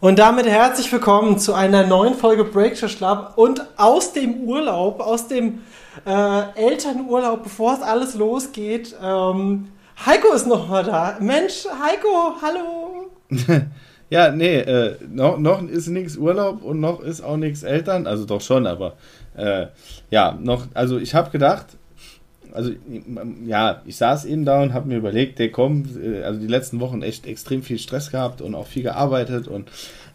Und damit herzlich willkommen zu einer neuen Folge Breakfast Club und aus dem Urlaub, aus dem äh, Elternurlaub, bevor es alles losgeht. Ähm, Heiko ist noch mal da. Mensch, Heiko, hallo. ja, nee, äh, noch, noch ist nichts Urlaub und noch ist auch nichts Eltern. Also doch schon, aber äh, ja, noch, also ich habe gedacht, also ja, ich saß eben da und habe mir überlegt, der kommt, äh, also die letzten Wochen echt extrem viel Stress gehabt und auch viel gearbeitet und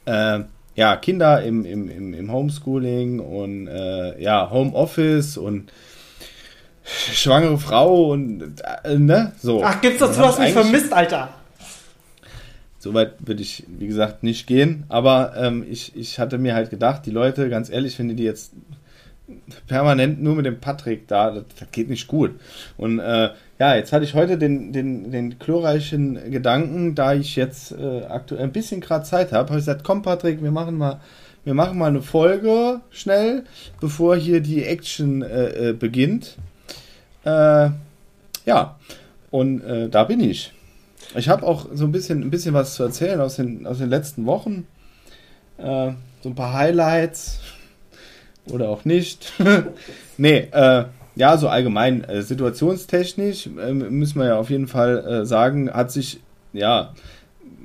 äh, ja, Kinder im, im, im, im Homeschooling und äh, ja, Homeoffice und schwangere Frau und äh, ne, so. Ach, gibt's dazu was nicht vermisst, Alter? Soweit würde ich, wie gesagt, nicht gehen, aber ähm, ich, ich hatte mir halt gedacht, die Leute, ganz ehrlich, wenn die jetzt permanent nur mit dem Patrick da, das, das geht nicht gut. Und äh, ja, jetzt hatte ich heute den, den, den glorreichen Gedanken, da ich jetzt äh, aktuell ein bisschen gerade Zeit habe, habe ich gesagt, komm Patrick, wir machen mal, wir machen mal eine Folge schnell, bevor hier die Action äh, äh beginnt. Äh, ja, und äh, da bin ich. Ich habe auch so ein bisschen, ein bisschen was zu erzählen aus den, aus den letzten Wochen. so ein paar Highlights oder auch nicht. nee, äh, ja, so allgemein, äh, situationstechnisch äh, müssen wir ja auf jeden Fall äh, sagen, hat sich, ja,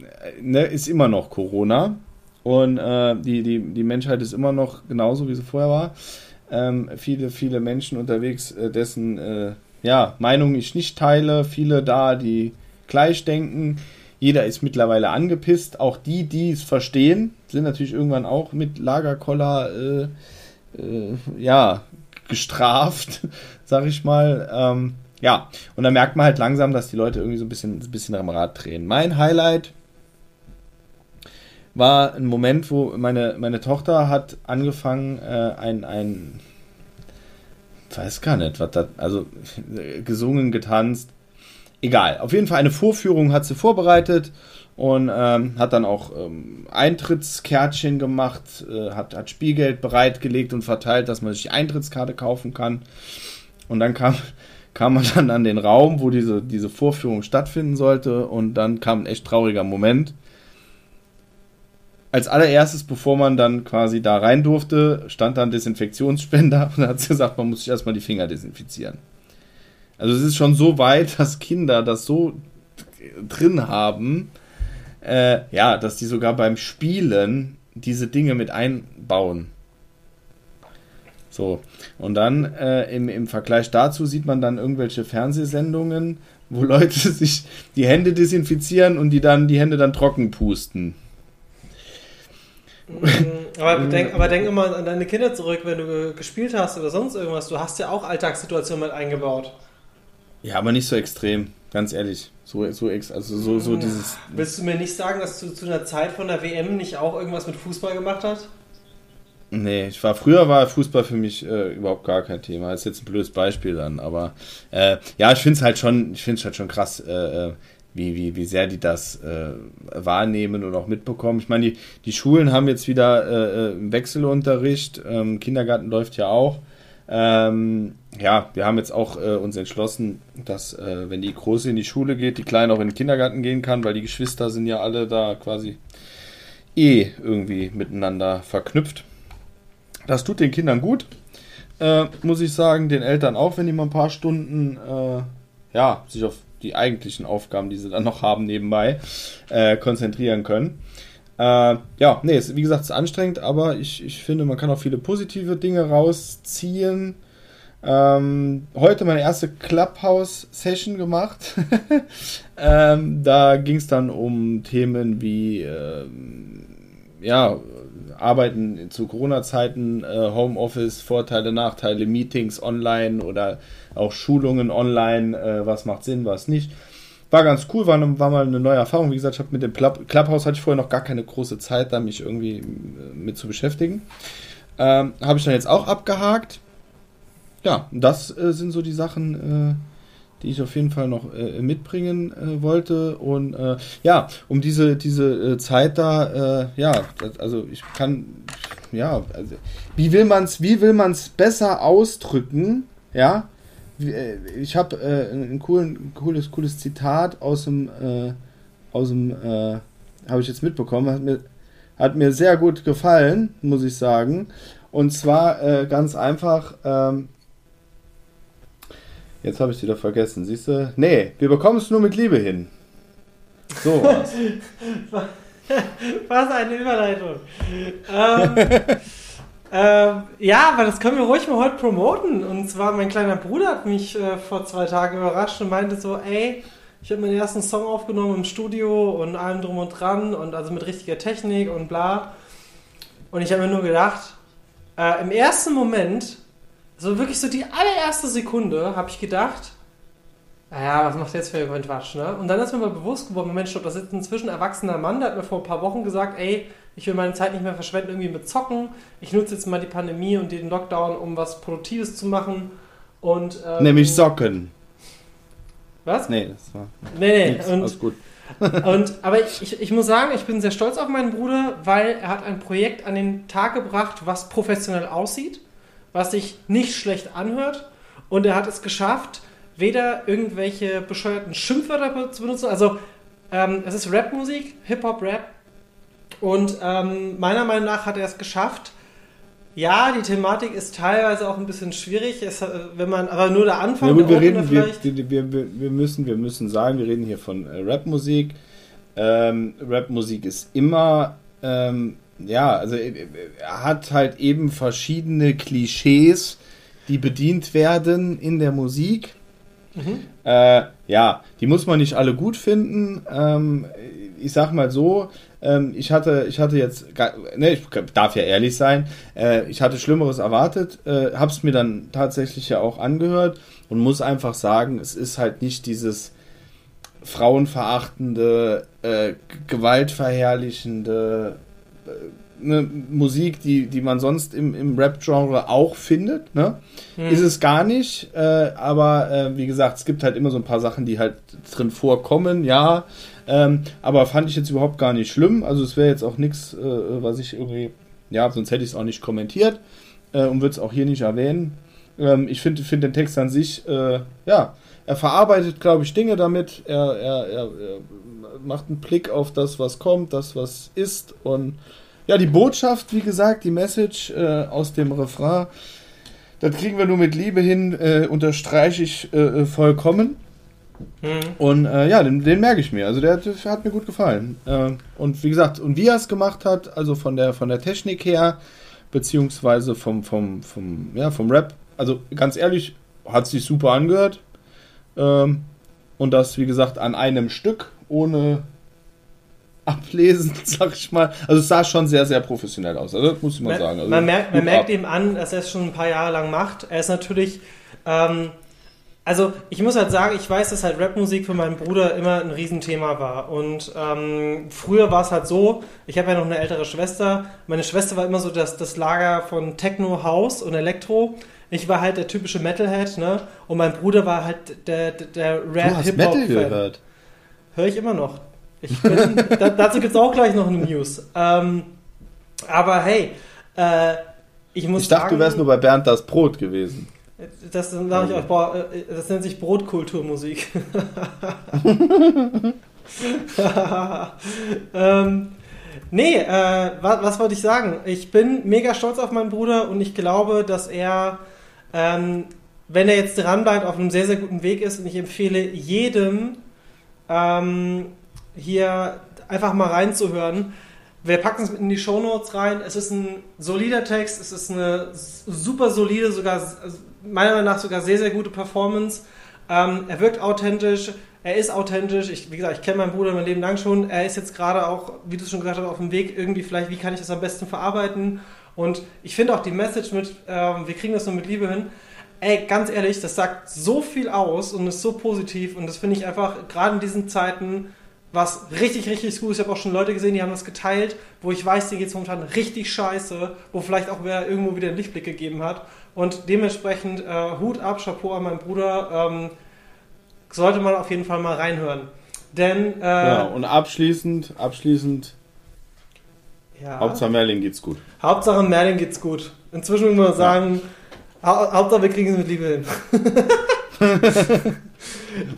äh, ne, ist immer noch Corona und äh, die, die, die Menschheit ist immer noch genauso, wie sie vorher war. Ähm, viele, viele Menschen unterwegs, dessen ja, Meinung ich nicht teile, viele da, die gleich denken. Jeder ist mittlerweile angepisst. Auch die, die es verstehen, sind natürlich irgendwann auch mit Lagerkoller äh, äh, ja, gestraft, sag ich mal. Ähm, ja, und dann merkt man halt langsam, dass die Leute irgendwie so ein bisschen, ein bisschen am Rad drehen. Mein Highlight war ein Moment, wo meine, meine Tochter hat angefangen, äh, ein, ein, weiß gar nicht, was das, also gesungen, getanzt, egal. Auf jeden Fall eine Vorführung hat sie vorbereitet und ähm, hat dann auch ähm, Eintrittskärtchen gemacht, äh, hat, hat Spielgeld bereitgelegt und verteilt, dass man sich die Eintrittskarte kaufen kann. Und dann kam, kam man dann an den Raum, wo diese, diese Vorführung stattfinden sollte und dann kam ein echt trauriger Moment. Als allererstes, bevor man dann quasi da rein durfte, stand dann Desinfektionsspender und hat gesagt, man muss sich erstmal die Finger desinfizieren. Also es ist schon so weit, dass Kinder das so drin haben, äh, ja, dass die sogar beim Spielen diese Dinge mit einbauen. So, und dann äh, im, im Vergleich dazu sieht man dann irgendwelche Fernsehsendungen, wo Leute sich die Hände desinfizieren und die dann die Hände dann trocken pusten. Mhm, aber denk, aber denk immer an deine Kinder zurück, wenn du gespielt hast oder sonst irgendwas. Du hast ja auch Alltagssituationen mit eingebaut. Ja, aber nicht so extrem, ganz ehrlich. So, so, also so, so dieses. Willst du mir nicht sagen, dass du zu einer Zeit von der WM nicht auch irgendwas mit Fußball gemacht hast? Nee, ich war früher war Fußball für mich äh, überhaupt gar kein Thema. Das ist jetzt ein blödes Beispiel dann, aber äh, ja, ich finde es halt schon, ich finde halt schon krass, äh, äh, wie, wie, wie sehr die das äh, wahrnehmen und auch mitbekommen. Ich meine, die, die Schulen haben jetzt wieder äh, Wechselunterricht, ähm, Kindergarten läuft ja auch. Ähm, ja, wir haben jetzt auch äh, uns entschlossen, dass äh, wenn die Große in die Schule geht, die Kleine auch in den Kindergarten gehen kann, weil die Geschwister sind ja alle da quasi eh irgendwie miteinander verknüpft. Das tut den Kindern gut, äh, muss ich sagen, den Eltern auch, wenn die mal ein paar Stunden äh, ja, sich auf die eigentlichen Aufgaben, die sie dann noch haben nebenbei, äh, konzentrieren können. Äh, ja, nee, ist, wie gesagt, es ist anstrengend, aber ich, ich finde, man kann auch viele positive Dinge rausziehen. Ähm, heute meine erste Clubhouse-Session gemacht. ähm, da ging es dann um Themen wie ähm, ja, Arbeiten zu Corona-Zeiten, äh, Homeoffice, Vorteile, Nachteile, Meetings online oder auch Schulungen online, äh, was macht Sinn, was nicht. War ganz cool, war, war mal eine neue Erfahrung. Wie gesagt, ich mit dem Club, Clubhouse hatte ich vorher noch gar keine große Zeit, da mich irgendwie äh, mit zu beschäftigen. Ähm, habe ich dann jetzt auch abgehakt. Ja, das äh, sind so die Sachen, äh, die ich auf jeden Fall noch äh, mitbringen äh, wollte. Und äh, ja, um diese, diese Zeit da, ja, also ich kann, ja, also, wie will man es, wie will man es besser ausdrücken, ja, äh, ich habe äh, ein coolen, cooles, cooles Zitat aus dem, äh, aus dem, äh, habe ich jetzt mitbekommen, hat mir, Hat mir sehr gut gefallen, muss ich sagen. Und zwar äh, ganz einfach, ähm, jetzt habe ich es wieder vergessen, siehst du? Nee, wir bekommen es nur mit Liebe hin. So was. was eine Überleitung. ähm, ähm, ja, aber das können wir ruhig mal heute promoten. Und zwar mein kleiner Bruder hat mich äh, vor zwei Tagen überrascht und meinte so, ey, ich habe meinen ersten Song aufgenommen im Studio und allem drum und dran und also mit richtiger Technik und bla. Und ich habe mir nur gedacht, äh, im ersten Moment, so wirklich so die allererste Sekunde, habe ich gedacht, naja, was macht der jetzt für ein Quatsch, ne? Und dann ist mir mal bewusst geworden, Mensch, da sitzt ein inzwischen erwachsener Mann, der hat mir vor ein paar Wochen gesagt, ey, ich will meine Zeit nicht mehr verschwenden irgendwie mit Zocken. Ich nutze jetzt mal die Pandemie und den Lockdown, um was Produktives zu machen. Und, ähm, Nämlich Socken. Was? Nee, das war. Nee, nee. Und, alles gut. und, aber ich, ich muss sagen, ich bin sehr stolz auf meinen Bruder, weil er hat ein Projekt an den Tag gebracht, was professionell aussieht, was sich nicht schlecht anhört. Und er hat es geschafft, weder irgendwelche bescheuerten Schimpfwörter zu benutzen. Also, ähm, es ist Rapmusik, Hip-Hop-Rap, und ähm, meiner Meinung nach hat er es geschafft. Ja, die Thematik ist teilweise auch ein bisschen schwierig, es, äh, wenn man, aber nur der Anfang. Ja, gut, wir, reden, wir, wir, wir, müssen, wir müssen sagen, wir reden hier von äh, Rapmusik. Ähm, Rapmusik ist immer, ähm, ja, also äh, er hat halt eben verschiedene Klischees, die bedient werden in der Musik. Mhm. Äh, ja, die muss man nicht alle gut finden. Ähm, ich sag mal so, ähm, ich, hatte, ich hatte jetzt, ne, ich darf ja ehrlich sein, äh, ich hatte Schlimmeres erwartet, äh, habe es mir dann tatsächlich ja auch angehört und muss einfach sagen, es ist halt nicht dieses frauenverachtende, äh, gewaltverherrlichende äh, ne, Musik, die, die man sonst im, im Rap-Genre auch findet. Ne? Hm. Ist es gar nicht, äh, aber äh, wie gesagt, es gibt halt immer so ein paar Sachen, die halt drin vorkommen, ja. Ähm, aber fand ich jetzt überhaupt gar nicht schlimm. Also es wäre jetzt auch nichts, äh, was ich irgendwie, ja, sonst hätte ich es auch nicht kommentiert äh, und würde es auch hier nicht erwähnen. Ähm, ich finde find den Text an sich, äh, ja, er verarbeitet, glaube ich, Dinge damit. Er, er, er, er, macht einen Blick auf das, was kommt, das, was ist. Und ja, die Botschaft, wie gesagt, die Message äh, aus dem Refrain, das kriegen wir nur mit Liebe hin, äh, unterstreiche ich äh, vollkommen. Mhm. Und äh, ja, den, den, merke ich mir. Also der, der hat mir gut gefallen. Äh, und wie gesagt, und wie er es gemacht hat, also von der von der Technik her, beziehungsweise vom, vom, vom, ja, vom Rap, also ganz ehrlich, hat sich super angehört. Ähm, und das, wie gesagt, an einem Stück, ohne ablesen, sag ich mal. Also es sah schon sehr, sehr professionell aus. Also das muss ich mal man, sagen. Also, man merkt, man merkt ihm an, dass er es schon ein paar Jahre lang macht. Er ist natürlich ähm, also ich muss halt sagen, ich weiß, dass halt Rapmusik für meinen Bruder immer ein Riesenthema war. Und ähm, früher war es halt so, ich habe ja noch eine ältere Schwester. Meine Schwester war immer so das, das Lager von Techno, House und Elektro. Ich war halt der typische Metalhead, ne? Und mein Bruder war halt der, der, der Rap Hip Hop. Metal gehört. Hör ich immer noch. Ich bin, da, dazu gibt es auch gleich noch eine News. Ähm, aber hey, äh, ich muss. Ich dachte, sagen, du wärst nur bei Bernd das Brot gewesen. Das, sag ich euch, boah, äh, das nennt sich Brotkulturmusik. ähm, nee, äh, was, was wollte ich sagen? Ich bin mega stolz auf meinen Bruder und ich glaube, dass er, ähm, wenn er jetzt dranbleibt, auf einem sehr, sehr guten Weg ist und ich empfehle jedem, ähm, hier einfach mal reinzuhören. Wir packen es in die Shownotes rein. Es ist ein solider Text, es ist eine super solide, sogar meiner Meinung nach sogar sehr, sehr gute Performance. Ähm, er wirkt authentisch, er ist authentisch. Ich, wie gesagt, ich kenne meinen Bruder mein Leben lang schon. Er ist jetzt gerade auch, wie du schon gesagt hast, auf dem Weg irgendwie vielleicht, wie kann ich das am besten verarbeiten. Und ich finde auch die Message mit, ähm, wir kriegen das nur mit Liebe hin. Ey, ganz ehrlich, das sagt so viel aus und ist so positiv. Und das finde ich einfach, gerade in diesen Zeiten, was richtig, richtig gut ist. Ich habe auch schon Leute gesehen, die haben das geteilt, wo ich weiß, denen geht es momentan richtig scheiße, wo vielleicht auch wer irgendwo wieder einen Lichtblick gegeben hat. Und dementsprechend äh, Hut ab, Chapeau an meinen Bruder. Ähm, sollte man auf jeden Fall mal reinhören. Denn. Äh, ja, und abschließend, abschließend. Ja. Hauptsache Merlin geht's gut. Hauptsache Merlin geht's gut. Inzwischen muss man sagen, ja. Hauptsache wir kriegen es mit Liebe hin.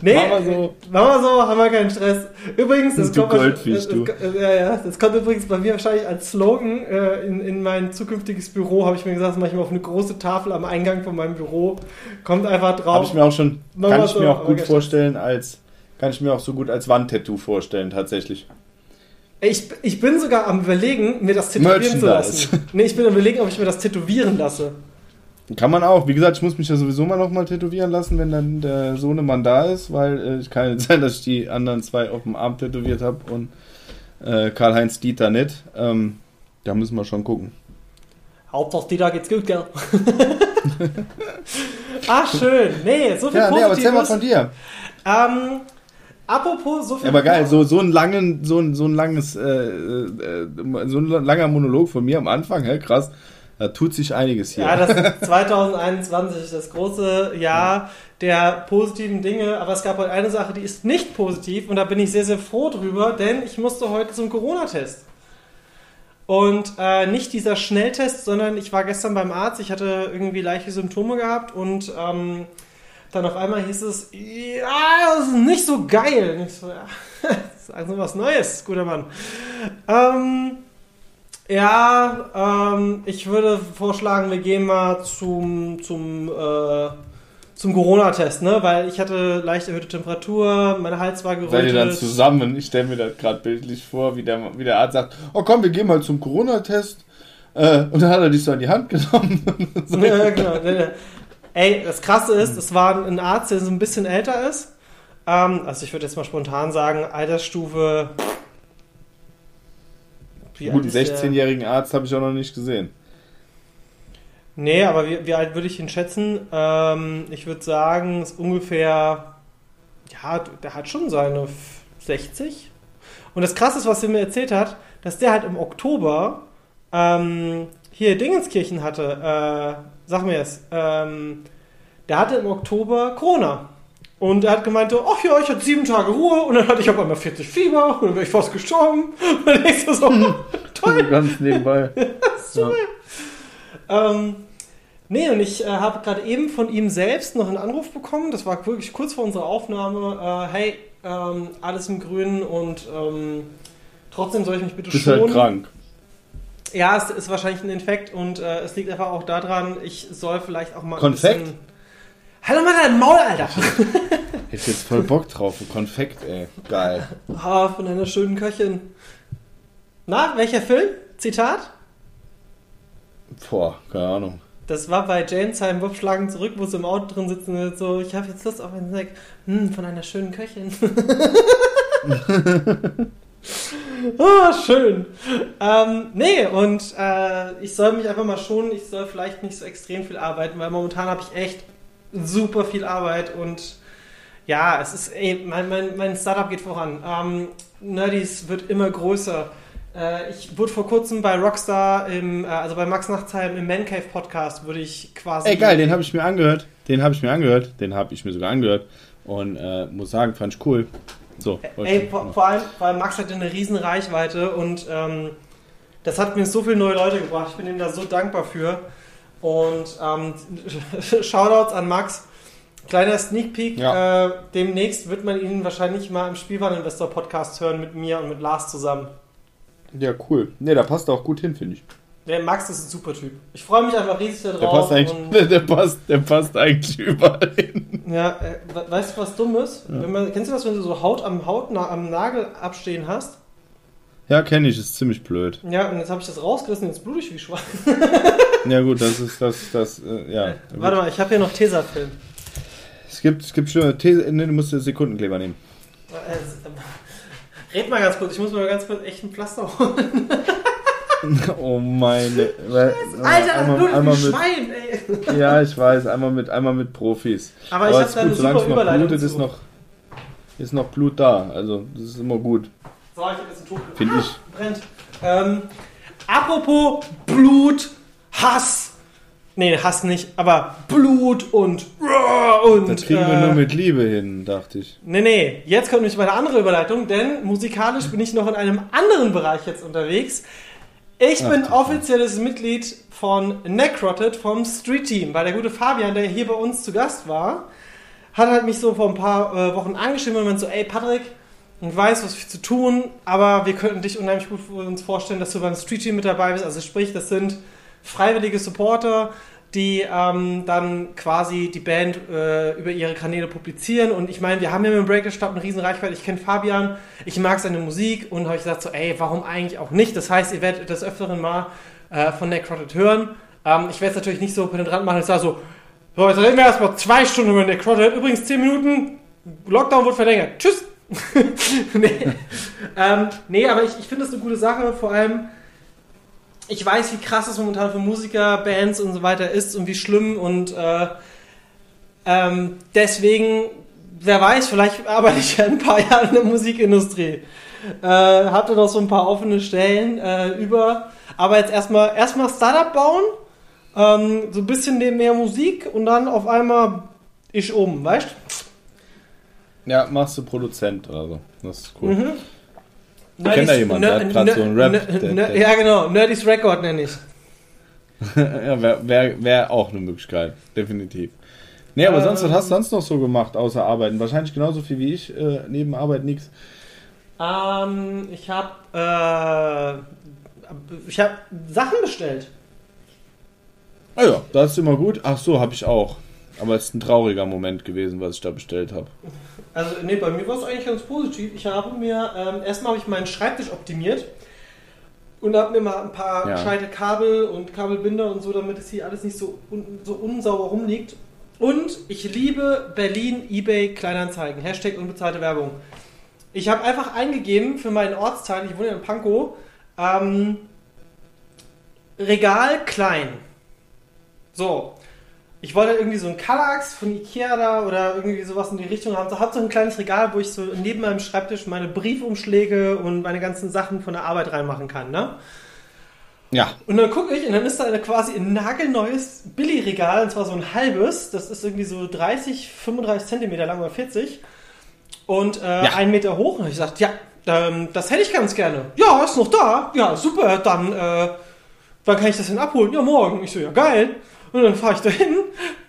Nee, Mach mal so. Mach mal so, haben wir keinen Stress. Übrigens, das kommt, Goldfisch, das. Das, ja, ja, das kommt übrigens bei mir wahrscheinlich als Slogan äh, in, in mein zukünftiges Büro, habe ich mir gesagt, das mache ich mal auf eine große Tafel am Eingang von meinem Büro. Kommt einfach drauf. Habe ich mir auch schon, Mach kann ich so, mir auch gut vorstellen als, kann ich mir auch so gut als Wandtattoo vorstellen, tatsächlich. Ich, ich bin sogar am überlegen, mir das tätowieren zu lassen. Nee, ich bin am überlegen, ob ich mir das tätowieren lasse. Kann man auch. Wie gesagt, ich muss mich ja sowieso mal nochmal tätowieren lassen, wenn dann der Sohnemann da ist, weil äh, es kann nicht sein, dass ich die anderen zwei auf dem Arm tätowiert habe und äh, Karl-Heinz Dieter nicht. Ähm, da müssen wir schon gucken. Hauptsache, die da geht's gut, gell? ah, schön. Nee, so viel Ja, nee, aber erzähl mal von dir. ähm, apropos, so viel Ja, aber geil, so, so ein langen, so ein, so ein langes, äh, äh, so ein langer Monolog von mir am Anfang, hä, krass. Da tut sich einiges hier. Ja, das ist 2021, das große Jahr der positiven Dinge. Aber es gab heute eine Sache, die ist nicht positiv und da bin ich sehr, sehr froh drüber, denn ich musste heute zum Corona-Test. Und äh, nicht dieser Schnelltest, sondern ich war gestern beim Arzt, ich hatte irgendwie leichte Symptome gehabt und ähm, dann auf einmal hieß es, ja, das ist nicht so geil. Und ich so, ja, das ist also was Neues, guter Mann. Ähm, ja, ähm, ich würde vorschlagen, wir gehen mal zum, zum, äh, zum Corona-Test, ne? Weil ich hatte leicht erhöhte Temperatur, mein Hals war Seid ihr dann gerötet. zusammen? Ich stelle mir das gerade bildlich vor, wie der, wie der Arzt sagt, oh komm, wir gehen mal zum Corona-Test. Äh, und dann hat er dich so an die Hand genommen. so. ja, genau. Ey, das Krasse ist, es war ein Arzt, der so ein bisschen älter ist. Ähm, also ich würde jetzt mal spontan sagen, Altersstufe. Wie Gut, alt einen ist der? 16-jährigen Arzt habe ich auch noch nicht gesehen. Nee, aber wie, wie alt würde ich ihn schätzen? Ähm, ich würde sagen, ist ungefähr, ja, der hat schon seine 60. Und das Krasse ist, was er mir erzählt hat, dass der halt im Oktober ähm, hier Dingenskirchen hatte. Äh, sag mir es. Ähm, der hatte im Oktober Corona. Und er hat gemeint, so, ach ja, ich hatte sieben Tage Ruhe und dann hatte ich auf einmal 40 Fieber und dann bin ich fast gestorben. Und dann denkst du so, toll. Ganz nebenbei. Super. Ähm, nee, und ich äh, habe gerade eben von ihm selbst noch einen Anruf bekommen. Das war wirklich kurz vor unserer Aufnahme. Äh, hey, ähm, alles im Grünen und ähm, trotzdem soll ich mich bitte Bist schonen. halt krank. Ja, es ist wahrscheinlich ein Infekt und äh, es liegt einfach auch daran, ich soll vielleicht auch mal Konfekt? ein bisschen... Doch mal dein Maul, Alter! Hätte jetzt voll Bock drauf. Konfekt, ey. Geil. ah, von einer schönen Köchin. Na, welcher Film? Zitat? Boah, keine Ahnung. Das war bei Janesheim Bob schlagen zurück, wo sie im Auto drin sitzen und so, ich habe jetzt Lust auf einen Snack. Hm, von einer schönen Köchin. ah, schön. Ähm, nee, und äh, ich soll mich einfach mal schonen, ich soll vielleicht nicht so extrem viel arbeiten, weil momentan habe ich echt super viel Arbeit und ja, es ist, ey, mein, mein, mein Startup geht voran. Ähm, Nerdies wird immer größer. Äh, ich wurde vor kurzem bei Rockstar, im, äh, also bei Max Nachtsheim im Man Cave Podcast, wurde ich quasi. Ey, geil, den habe ich mir angehört. Den habe ich mir angehört. Den habe ich mir sogar angehört. Und äh, muss sagen, fand ich cool. So. Ey, vor, vor, allem, vor allem Max hat eine riesen Reichweite und ähm, das hat mir so viele neue Leute gebracht. Ich bin ihm da so dankbar für. Und ähm, Shoutouts an Max. Kleiner Sneak Peek. Ja. Äh, demnächst wird man ihn wahrscheinlich mal im Spielwareninvestor Podcast hören mit mir und mit Lars zusammen. Ja, cool. Ne, da passt er auch gut hin, finde ich. Der Max ist ein super Typ. Ich freue mich einfach riesig darauf. Der passt eigentlich, der passt, der passt eigentlich überall hin. ja, äh, we- weißt du, was dumm ist? Wenn man, kennst du das, wenn du so Haut am Haut am Nagel abstehen hast? Ja, kenne ich, ist ziemlich blöd. Ja, und jetzt habe ich das rausgerissen, jetzt blute ich wie Schwein. Ja gut, das ist das, das, äh, ja. Warte mal, ich habe hier noch Tesafilm. Es gibt, es gibt schlimme These, ne, du musst Sekundenkleber nehmen. Äh, äh, red mal ganz kurz, ich muss mal ganz kurz echt ein Pflaster holen. Oh meine. Alter, Alter, das einmal, blutet einmal wie mit, Schwein, ey. Ja, ich weiß, einmal mit, einmal mit Profis. Aber ich Aber habe ist da eine gut, super Überleitung blutet, zu. ist noch, ist noch Blut da. Also, das ist immer gut, So, ich habe jetzt einen Tuch. finde ich. Brennt. Ähm, apropos Blut, Hass. Nee, Hass nicht, aber Blut und und Das kriegen wir äh, nur mit Liebe hin, dachte ich. Nee, nee, jetzt kommt nämlich meine andere Überleitung, denn musikalisch bin ich noch in einem anderen Bereich jetzt unterwegs. Ich Ach, bin offizielles Mitglied von Necrotted vom Street Team, weil der gute Fabian, der hier bei uns zu Gast war, hat halt mich so vor ein paar äh, Wochen angeschrieben und meint so, ey Patrick, ich weiß, was wir zu tun, aber wir könnten dich unheimlich gut uns vorstellen, dass du beim Street Team mit dabei bist. Also sprich, das sind freiwillige Supporter, die ähm, dann quasi die Band äh, über ihre Kanäle publizieren. Und ich meine, wir haben ja mit dem Breaker Stab eine riesen Reichweite. Ich kenne Fabian, ich mag seine Musik und habe ich gesagt so, ey, warum eigentlich auch nicht? Das heißt, ihr werdet des Öfteren mal äh, von Necrotic hören. Ähm, ich werde es natürlich nicht so penetrant machen. Ich sage so, so, jetzt reden wir erstmal zwei Stunden über Necrotic. Übrigens zehn Minuten, Lockdown wird verlängert. Tschüss! nee. Ähm, nee, aber ich, ich finde das eine gute Sache, vor allem ich weiß, wie krass es momentan für Musiker, Bands und so weiter ist und wie schlimm und äh, ähm, deswegen, wer weiß, vielleicht arbeite ich ja in ein paar Jahren in der Musikindustrie. Äh, habt ihr noch so ein paar offene Stellen äh, über. Aber jetzt erstmal erstmal Startup bauen, ähm, so ein bisschen mehr Musik und dann auf einmal ich um, weißt Ja, machst du Produzent oder so. Das ist cool. Mhm. Ich kenne da jemanden, der hat gerade so einen Rap. Der, der, ja, genau, Nerdys Record nenne ich. ja, wäre wär, wär auch eine Möglichkeit, definitiv. Nee, aber ähm, sonst, was hast du sonst noch so gemacht, außer Arbeiten? Wahrscheinlich genauso viel wie ich, äh, neben Arbeit nichts. Ähm, ich habe äh, ich habe Sachen bestellt. Ah ja, das ist immer gut. Ach so, habe ich auch. Aber es ist ein trauriger Moment gewesen, was ich da bestellt habe. Also, nee, bei mir war es eigentlich ganz positiv. Ich habe mir, ähm, erstmal habe ich meinen Schreibtisch optimiert und habe mir mal ein paar ja. gescheite Kabel und Kabelbinder und so, damit es hier alles nicht so, un, so unsauber rumliegt. Und ich liebe Berlin eBay Kleinanzeigen. Hashtag unbezahlte Werbung. Ich habe einfach eingegeben für meinen Ortsteil, ich wohne in Pankow, ähm, Regal klein. So ich wollte irgendwie so ein Kallax von Ikea da oder irgendwie sowas in die Richtung haben. So, hab so ein kleines Regal, wo ich so neben meinem Schreibtisch meine Briefumschläge und meine ganzen Sachen von der Arbeit reinmachen kann, ne? Ja. Und dann gucke ich und dann ist da eine quasi ein nagelneues Billigregal, und zwar so ein halbes. Das ist irgendwie so 30, 35 Zentimeter lang oder 40. Und äh, ja. einen Meter hoch. Und ich sagte, ja, ähm, das hätte ich ganz gerne. Ja, ist noch da. Ja, super. Dann, äh, wann kann ich das denn abholen? Ja, morgen. Ich so, ja, geil. Und dann fahre ich dahin,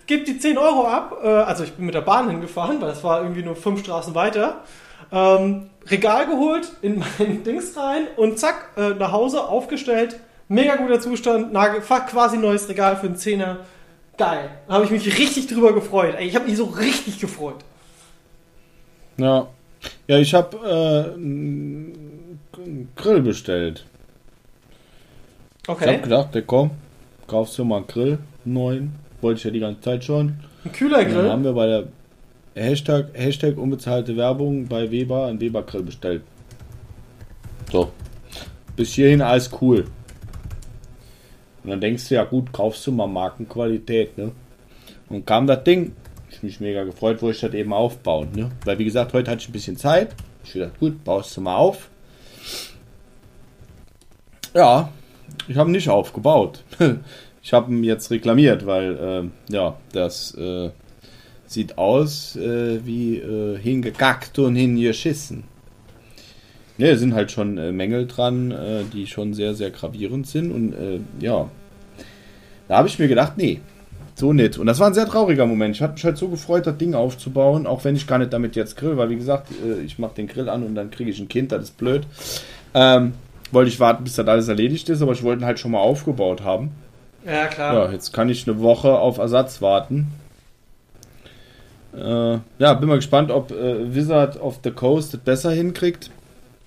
gebe die 10 Euro ab. Äh, also ich bin mit der Bahn hingefahren, weil das war irgendwie nur fünf Straßen weiter. Ähm, Regal geholt, in mein Dings rein und zack, äh, nach Hause aufgestellt. Mega guter Zustand, quasi neues Regal für einen Zehner. Geil. Da habe ich mich richtig drüber gefreut. Ich habe mich so richtig gefreut. Ja. Ja, ich habe äh, einen Grill bestellt. Okay. Ich habe gedacht, der komm, kaufst du mal einen Grill neuen. Wollte ich ja die ganze Zeit schon. Ein Kühlergrill? Dann haben wir bei der Hashtag, Hashtag unbezahlte Werbung bei Weber einen Weber-Grill bestellt. So. Bis hierhin alles cool. Und dann denkst du, ja gut, kaufst du mal Markenqualität, ne? Und kam das Ding. Ich mich mega gefreut, wo ich das eben aufbauen, ne? Weil wie gesagt, heute hatte ich ein bisschen Zeit. Ich dachte, gut, baust du mal auf. Ja, ich habe nicht aufgebaut. Ich habe ihn jetzt reklamiert, weil äh, ja, das äh, sieht aus äh, wie äh, hingekackt und hingeschissen. Ja, da sind halt schon äh, Mängel dran, äh, die schon sehr, sehr gravierend sind. Und ja, da habe ich mir gedacht, nee, so nicht. Und das war ein sehr trauriger Moment. Ich hatte mich halt so gefreut, das Ding aufzubauen, auch wenn ich gar nicht damit jetzt grill, weil wie gesagt, ich mache den Grill an und dann kriege ich ein Kind, das ist blöd. Ähm, wollte ich warten, bis das alles erledigt ist, aber ich wollte ihn halt schon mal aufgebaut haben. Ja, klar. Ja, jetzt kann ich eine Woche auf Ersatz warten. Äh, ja, bin mal gespannt, ob äh, Wizard of the Coast das besser hinkriegt.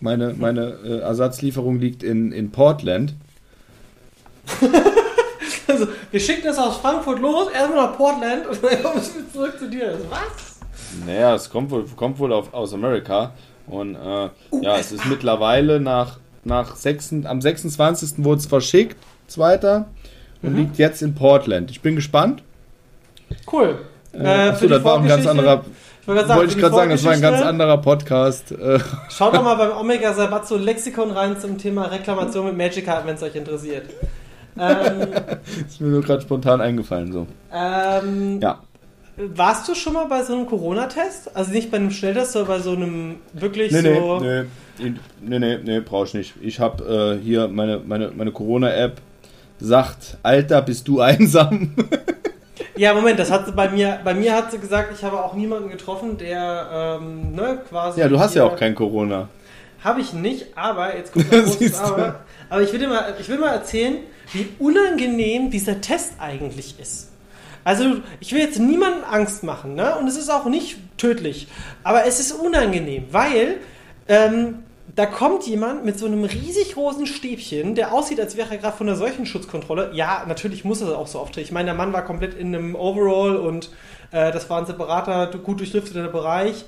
Meine, meine äh, Ersatzlieferung liegt in, in Portland. also, wir schicken das aus Frankfurt los, erstmal nach Portland und dann kommen wir zurück zu dir. Was? Naja, es kommt wohl, kommt wohl auf, aus Amerika. Und äh, ja, es ist mittlerweile nach, nach 6, am 26. wurde es verschickt, zweiter und mhm. liegt jetzt in Portland. Ich bin gespannt. Cool. Äh, äh achso, das war ein ganz anderer. Wollte ich gerade sagen, das war ein ganz anderer Podcast. Äh. Schaut doch mal beim Omega Sabatzo Lexikon rein zum Thema Reklamation mit Magic Card, wenn es euch interessiert. Ähm, ist mir nur gerade spontan eingefallen so. Ähm, ja. Warst du schon mal bei so einem Corona-Test? Also nicht bei einem Schnelltest, sondern bei so einem wirklich nee, so. Nee, nee, nee, nee, nee brauch ich nicht. Ich habe äh, hier meine, meine, meine Corona-App sagt, Alter, bist du einsam? Ja, Moment, das hat sie bei mir, bei mir hat sie gesagt, ich habe auch niemanden getroffen, der ähm, ne, quasi. Ja, du hast ja auch kein Corona. Habe ich nicht, aber jetzt kommt großes Aber. Aber ich will, dir mal, ich will mal erzählen, wie unangenehm dieser Test eigentlich ist. Also, ich will jetzt niemandem Angst machen, ne? Und es ist auch nicht tödlich. Aber es ist unangenehm, weil ähm, da kommt jemand mit so einem riesig großen Stäbchen, der aussieht, als wäre er gerade von der Seuchenschutzkontrolle. Ja, natürlich muss er auch so auftreten. Ich meine, der Mann war komplett in einem Overall und äh, das war ein separater, gut durchlüfteter Bereich.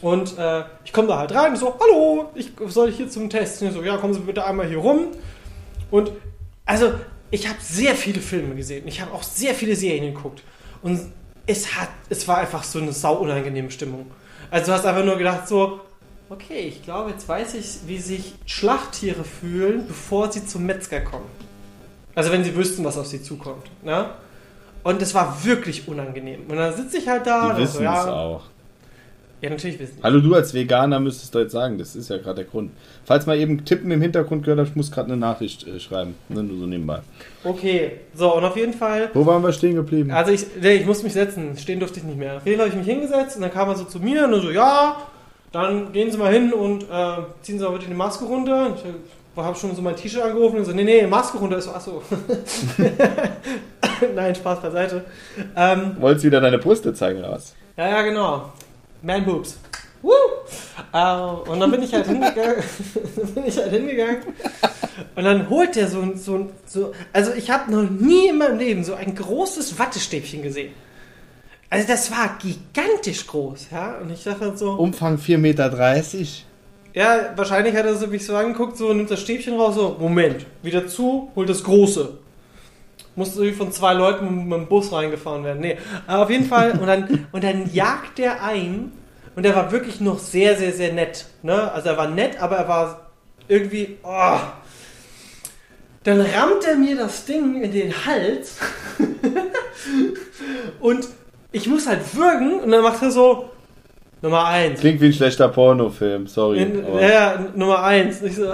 Und äh, ich komme da halt rein und so, hallo, ich soll hier zum Test? Und so, ja, kommen Sie bitte einmal hier rum. Und also, ich habe sehr viele Filme gesehen. Ich habe auch sehr viele Serien geguckt. Und es hat, es war einfach so eine sau unangenehme Stimmung. Also du hast einfach nur gedacht so, okay, ich glaube, jetzt weiß ich, wie sich Schlachttiere fühlen, bevor sie zum Metzger kommen. Also wenn sie wüssten, was auf sie zukommt. Ne? Und es war wirklich unangenehm. Und dann sitze ich halt da. Die wissen so, ja, es auch. Ja, natürlich wissen. Hallo, du als Veganer müsstest du jetzt sagen, das ist ja gerade der Grund. Falls mal eben Tippen im Hintergrund gehört habt, ich muss gerade eine Nachricht äh, schreiben. Ne, nur so nebenbei. Okay, so, und auf jeden Fall. Wo waren wir stehen geblieben? Also ich, nee, ich musste mich setzen, stehen durfte ich nicht mehr. Auf jeden Fall habe ich mich hingesetzt und dann kam er so zu mir und so, ja, dann gehen Sie mal hin und äh, ziehen Sie mal bitte die Maske runter. Ich habe schon so mein T-Shirt angerufen und so, nee, nee, Maske runter ist so, achso. Nein, Spaß beiseite. Ähm, Wolltest wieder deine Brüste zeigen oder was? ja, ja, genau. Man Boobs. Woo! Äh, und dann bin ich halt hingegangen. bin ich halt hingegangen. Und dann holt der so, ein- so, ein- so also ich habe noch nie in meinem Leben so ein großes Wattestäbchen gesehen. Also das war gigantisch groß, ja. Und ich dachte so, Umfang 4,30 Meter. ja, wahrscheinlich hat er so mich so angeguckt, so nimmt das Stäbchen raus, so, Moment, wieder zu, holt das große. Musste irgendwie von zwei Leuten mit, dem Bus reingefahren werden. Nee, aber auf jeden Fall, und dann, und dann jagt der ein, und der war wirklich noch sehr, sehr, sehr nett. Ne? Also er war nett, aber er war irgendwie, oh. Dann rammt er mir das Ding in den Hals und ich muss halt würgen und dann macht er so, Nummer eins. Klingt wie ein schlechter Pornofilm, sorry. In, ja, Nummer eins. Und so,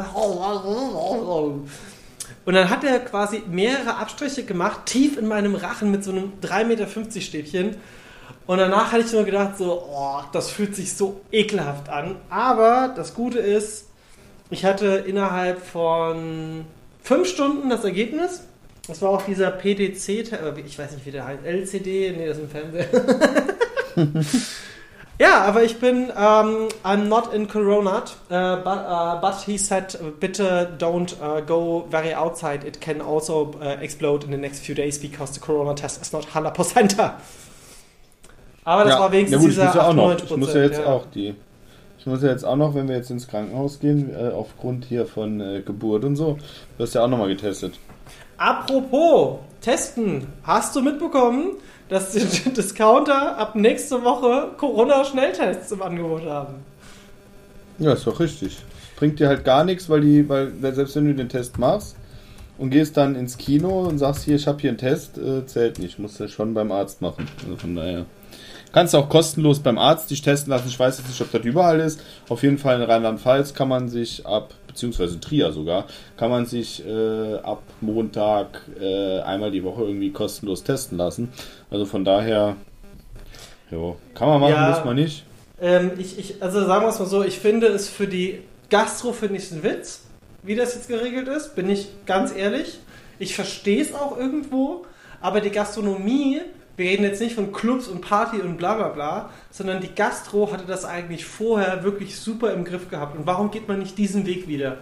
und dann hat er quasi mehrere Abstriche gemacht, tief in meinem Rachen mit so einem 3,50 Meter Stäbchen. Und danach hatte ich nur gedacht, so, oh, das fühlt sich so ekelhaft an. Aber das Gute ist, ich hatte innerhalb von fünf Stunden das Ergebnis. Das war auch dieser PDC, äh, ich weiß nicht, wie der heißt, LCD, nee, das ist im Fernseher. Ja, aber ich bin, ähm, I'm not in Corona, uh, but, uh, but he said, bitte don't uh, go very outside. It can also uh, explode in the next few days because the Corona test is not 100%. Aber das ja. war wenigstens ja, gut, ich dieser muss ja auch noch. 98%. Ich muss ja jetzt ja. auch die. Ich muss ja jetzt auch noch, wenn wir jetzt ins Krankenhaus gehen, aufgrund hier von Geburt und so, du hast ja auch nochmal getestet. Apropos Testen, hast du mitbekommen, dass die Discounter ab nächste Woche Corona-Schnelltests im Angebot haben? Ja, ist doch richtig. Bringt dir halt gar nichts, weil die, weil selbst wenn du den Test machst und gehst dann ins Kino und sagst hier, ich habe hier einen Test, äh, zählt nicht. Musst du schon beim Arzt machen. Also von daher. Kannst auch kostenlos beim Arzt dich testen lassen. Ich weiß jetzt nicht, ob das überall ist. Auf jeden Fall in Rheinland-Pfalz kann man sich ab, beziehungsweise Trier sogar, kann man sich äh, ab Montag äh, einmal die Woche irgendwie kostenlos testen lassen. Also von daher, jo, kann man machen, Ja. muss man nicht. Ähm, ich, ich, also sagen wir es mal so, ich finde es für die Gastro finde ich ein Witz, wie das jetzt geregelt ist, bin ich ganz ehrlich. Ich verstehe es auch irgendwo, aber die Gastronomie, wir reden jetzt nicht von Clubs und Party und bla bla bla, sondern die Gastro hatte das eigentlich vorher wirklich super im Griff gehabt. Und warum geht man nicht diesen Weg wieder?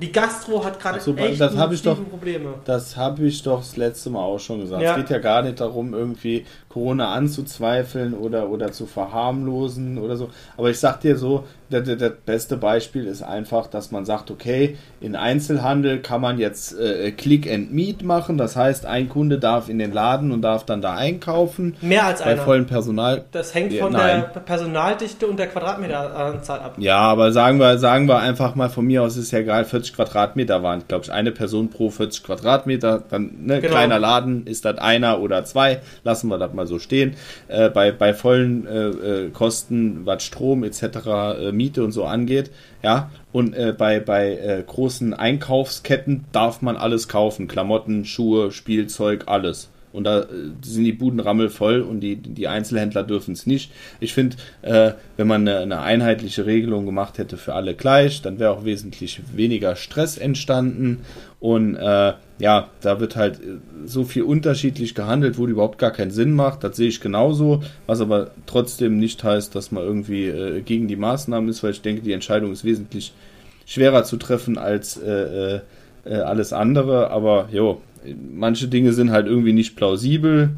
Die Gastro hat gerade Ach so, echt das hab ich doch- Probleme. Das habe ich doch das letzte Mal auch schon gesagt. Ja. Es geht ja gar nicht darum, irgendwie Corona anzuzweifeln oder, oder zu verharmlosen oder so. Aber ich sag dir so, das, das, beste Beispiel ist einfach, dass man sagt, okay, in Einzelhandel kann man jetzt äh, Click and Meet machen. Das heißt, ein Kunde darf in den Laden und darf dann da einkaufen. Mehr als Bei einer. vollem Personal. Das hängt von nein. der Personaldichte und der Quadratmeteranzahl ab. Ja, aber sagen wir, sagen wir einfach mal von mir aus ist ja egal, 40 Quadratmeter waren, glaube ich, eine Person pro 40 Quadratmeter. Dann, ne, Genau. kleiner Laden, ist das einer oder zwei, lassen wir das mal so stehen. Äh, bei, bei vollen äh, äh, Kosten, was Strom etc., äh, Miete und so angeht, ja. Und äh, bei, bei großen Einkaufsketten darf man alles kaufen. Klamotten, Schuhe, Spielzeug, alles. Und da sind die Buden rammelvoll und die, die Einzelhändler dürfen es nicht. Ich finde, äh, wenn man eine, eine, einheitliche Regelung gemacht hätte für alle gleich, dann wäre auch wesentlich weniger Stress entstanden. Und äh, ja, da wird halt äh, so viel unterschiedlich gehandelt, wo die überhaupt gar keinen Sinn macht. Das sehe ich genauso, was aber trotzdem nicht heißt, dass man irgendwie äh, gegen die Maßnahmen ist, weil ich denke, die Entscheidung ist wesentlich schwerer zu treffen als äh, äh, äh, alles andere. Aber jo, manche Dinge sind halt irgendwie nicht plausibel.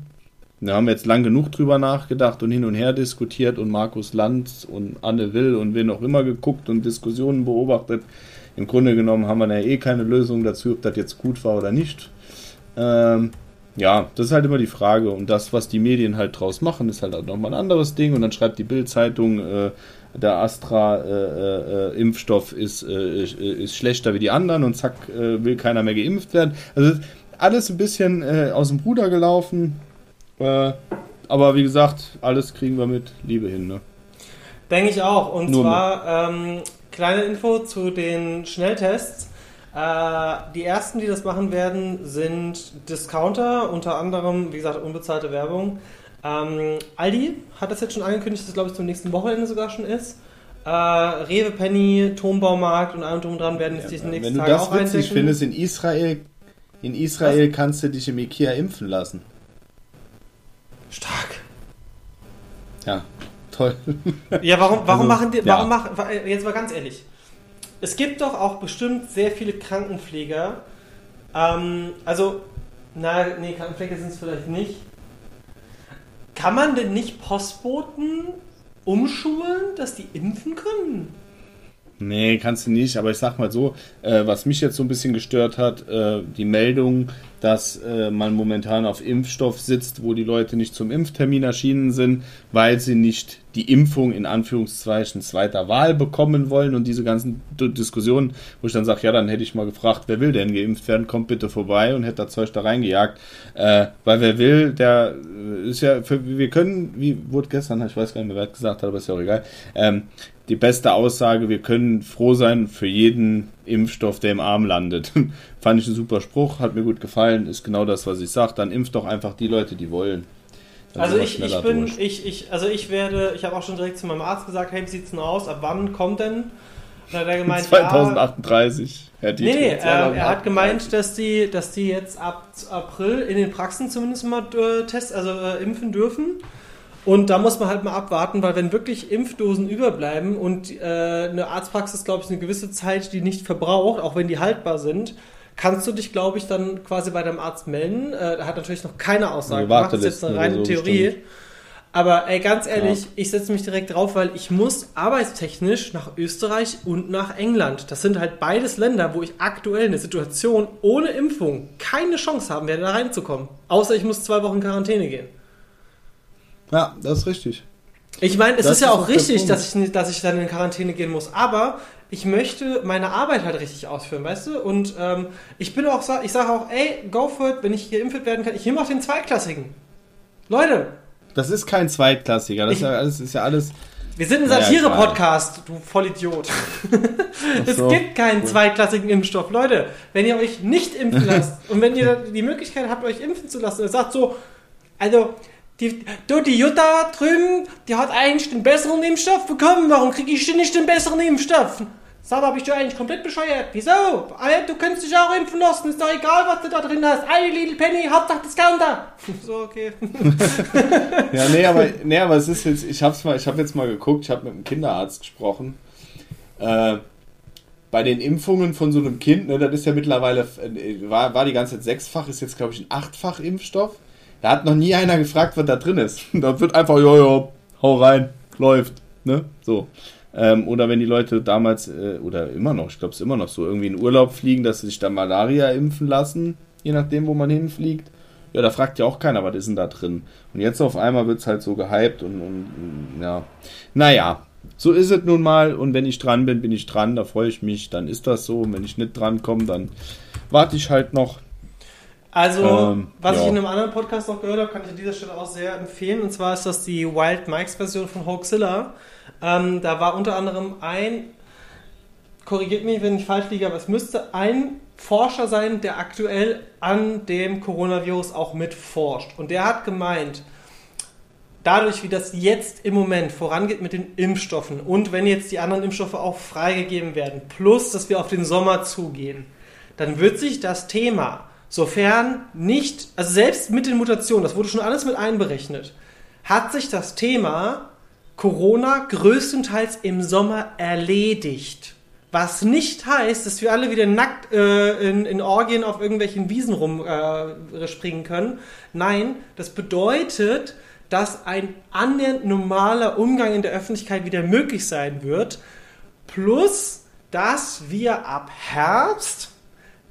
Wir haben jetzt lang genug drüber nachgedacht und hin und her diskutiert und Markus Lanz und Anne Will und wen auch immer geguckt und Diskussionen beobachtet. Im Grunde genommen haben wir ja eh keine Lösung dazu, ob das jetzt gut war oder nicht. Ähm, ja, das ist halt immer die Frage. Und das, was die Medien halt draus machen, ist halt auch nochmal ein anderes Ding. Und dann schreibt die Bild-Zeitung, äh, der Astra-Impfstoff äh, äh, ist, äh, ist schlechter wie die anderen und zack, äh, will keiner mehr geimpft werden. Also alles ein bisschen äh, aus dem Ruder gelaufen. aber wie gesagt, alles kriegen wir mit Liebe hin. Ne? Denke ich auch. Und Nur zwar ähm, kleine Info zu den Schnelltests. Äh, die ersten, die das machen werden, sind Discounter, unter anderem, wie gesagt, unbezahlte Werbung. Ähm, Aldi hat das jetzt schon angekündigt, dass es, glaube ich, zum nächsten Wochenende sogar schon ist. Äh, Rewe, Penny, Turmbaumarkt und allem drum dran werden es ja, die nächsten Tage auch Wenn du das witzig findest, in Israel, in Israel kannst du dich im Ikea impfen lassen. Stark. Ja, toll. Ja, warum, warum also, machen die, warum ja. machen, jetzt mal ganz ehrlich, es gibt doch auch bestimmt sehr viele Krankenpfleger. Ähm, also, na, nee, Krankenpfleger sind es vielleicht nicht. Kann man denn nicht Postboten umschulen, dass die impfen können? Nee, kannst du nicht, aber ich sag mal so, äh, was mich jetzt so ein bisschen gestört hat, äh, die Meldung, dass äh, man momentan auf Impfstoff sitzt, wo die Leute nicht zum Impftermin erschienen sind, weil sie nicht die Impfung in Anführungszeichen zweiter Wahl bekommen wollen und diese ganzen D Diskussionen, wo ich dann sage, ja, dann hätte ich mal gefragt, wer will denn geimpft werden, kommt bitte vorbei und hätte das Zeug da reingejagt, äh, weil wer will, der äh, ist ja, für, wir können, wie wurde gestern, ich weiß gar nicht mehr, wer gesagt hat, aber ist ja auch egal, ähm, die beste Aussage, wir können froh sein für jeden Impfstoff, der im Arm landet. Fand ich ein super Spruch, hat mir gut gefallen, ist genau das, was ich sage. Dann impft doch einfach die Leute, die wollen. Dann also ich, ich bin, ich, ich, also ich werde, ich habe auch schon direkt zu meinem Arzt gesagt, hey, wie sieht's denn aus? Ab wann kommt denn? Und hat er gemeint, 2038, ja. Nee, nee, äh, er hat gemeint, dass die, dass die jetzt ab April in den Praxen zumindest mal äh, test, also äh, impfen dürfen. Und da muss man halt mal abwarten, weil wenn wirklich Impfdosen überbleiben und äh, eine Arztpraxis, glaube ich, eine gewisse Zeit die nicht verbraucht, auch wenn die haltbar sind, kannst du dich, glaube ich, dann quasi bei deinem Arzt melden. Äh, hat natürlich noch keine Aussage gemacht, das ist jetzt eine reine so Theorie. Stimmt. Aber ey, ganz ehrlich, ja. ich setze mich direkt drauf, weil ich muss arbeitstechnisch nach Österreich und nach England. Das sind halt beides Länder, wo ich aktuell eine Situation ohne Impfung keine Chance haben werde, da reinzukommen. Außer ich muss zwei Wochen Quarantäne gehen. Ja, das ist richtig. Ich meine, es das ist ja auch richtig, dass ich, dass ich dann in Quarantäne gehen muss, aber ich möchte meine Arbeit halt richtig ausführen, weißt du? Und ähm, ich bin auch, ich sage auch, ey, go for it, wenn ich geimpft werden kann, ich nehme auch den Zweitklassigen. Leute. Das ist kein Zweitklassiger, das ich, ist, ja alles, ist ja alles. Wir sind ein Satire-Podcast, du Vollidiot. es so, gibt keinen cool. zweitklassigen Impfstoff. Leute, wenn ihr euch nicht impfen lasst und wenn ihr die Möglichkeit habt, euch impfen zu lassen, ihr sagt so, also die, du, die Jutta drüben, die hat eigentlich den besseren Impfstoff bekommen. Warum kriege ich denn nicht den besseren Impfstoff? Sag mal, bist du eigentlich komplett bescheuert? Wieso? Du könntest dich auch impfen lassen. Ist doch egal, was du da drin hast. Eine Little Penny, Hauptsache Discounter. So, okay. ja, nee, aber, nee, aber es ist jetzt, ich hab's mal, ich habe jetzt mal geguckt, ich habe mit einem Kinderarzt gesprochen. Äh, bei den Impfungen von so einem Kind, ne, das ist ja mittlerweile, äh, war, war die ganze Zeit sechsfach, ist jetzt glaube ich ein achtfach Impfstoff. Da hat noch nie einer gefragt, was da drin ist. Da wird einfach, ja, hau rein, läuft. Ne? So. Ähm, oder wenn die Leute damals, äh, oder immer noch, ich glaube es immer noch so, irgendwie in Urlaub fliegen, dass sie sich da Malaria impfen lassen, je nachdem, wo man hinfliegt. Ja, da fragt ja auch keiner, was ist denn da drin? Und jetzt auf einmal wird es halt so gehypt und, und, und ja. Naja, so ist es nun mal. Und wenn ich dran bin, bin ich dran, da freue ich mich, dann ist das so. Und wenn ich nicht dran komme, dann warte ich halt noch. Also, ähm, was ja. ich in einem anderen Podcast noch gehört habe, kann ich an dieser Stelle auch sehr empfehlen. Und zwar ist das die Wild Mikes Version von Hoaxilla. Ähm, da war unter anderem ein korrigiert mich, wenn ich falsch liege, aber es müsste ein Forscher sein, der aktuell an dem Coronavirus auch mitforscht. Und der hat gemeint, dadurch, wie das jetzt im Moment vorangeht mit den Impfstoffen und wenn jetzt die anderen Impfstoffe auch freigegeben werden, plus dass wir auf den Sommer zugehen, dann wird sich das Thema, sofern nicht, also selbst mit den Mutationen, das wurde schon alles mit einberechnet, hat sich das Thema Corona größtenteils im Sommer erledigt. Was nicht heißt, dass wir alle wieder nackt äh, in, in, Orgien auf irgendwelchen Wiesen rumspringen äh, können. Nein, das bedeutet, dass ein annähernd normaler Umgang in der Öffentlichkeit wieder möglich sein wird. Plus, dass wir ab Herbst